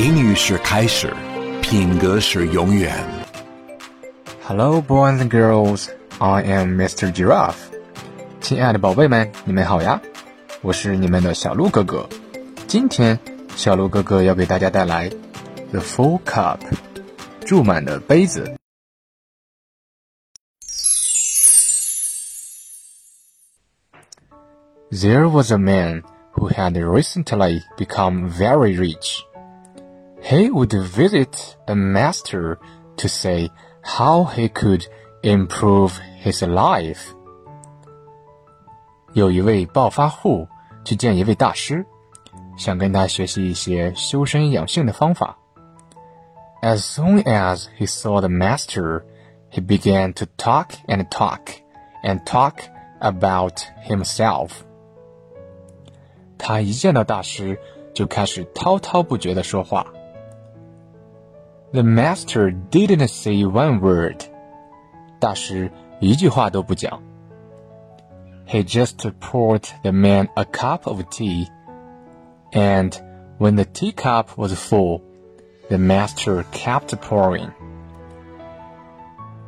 英语是开始，品格是永远。 Hello, boys and girls. I am Mr. Giraffe. 亲爱的宝贝们，你们好呀！我是你们的小鹿哥哥。今天，小鹿哥哥要给大家带来《The Full Cup》，注满的杯子。There was a man who had recently become very rich. He would visit a master to say how he could improve his life. 有一位暴发户去见一位大师，想跟他学习一些修身养性的方法。As soon as he saw the master, he began to talk and talk and talk about himself. 他一见到大师，就开始滔滔不绝地说话。 The master didn't say one word. 大师一句话都不讲。He just poured the man a cup of tea, and when the teacup was full, the master kept pouring.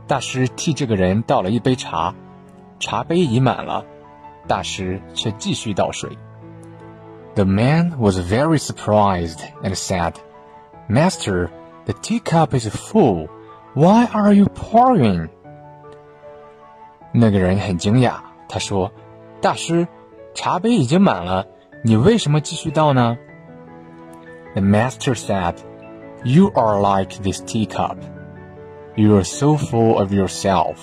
大师替这个人倒了一杯茶，茶杯已满了，大师却继续倒水。The man was very surprised and said, Master, the teacup is full. Why are you pouring? 那个人很惊讶，他说：“大师，茶杯已经满了，你为什么继续倒呢？” The master said, "You are like this teacup. You are so full of yourself.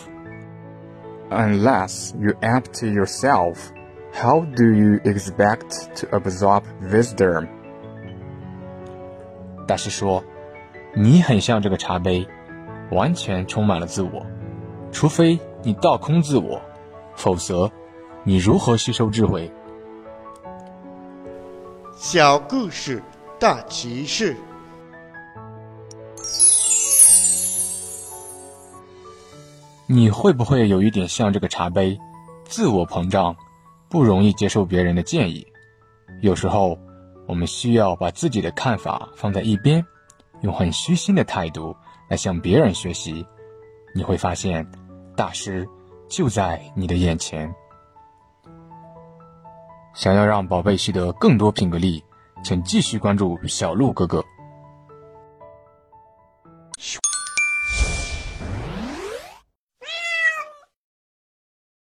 Unless you empty yourself, how do you expect to absorb wisdom?" 大师说：“ 你很像这个茶杯，完全充满了自我，除非你倒空自我，否则你如何吸收智慧？”小故事大启示。你会不会有一点像这个茶杯，自我膨胀，不容易接受别人的建议？有时候，我们需要把自己的看法放在一边，用很虚心的态度来向别人学习。你会发现，大师就在你的眼前。想要让宝贝习得更多品格力，请继续关注小鹿哥哥。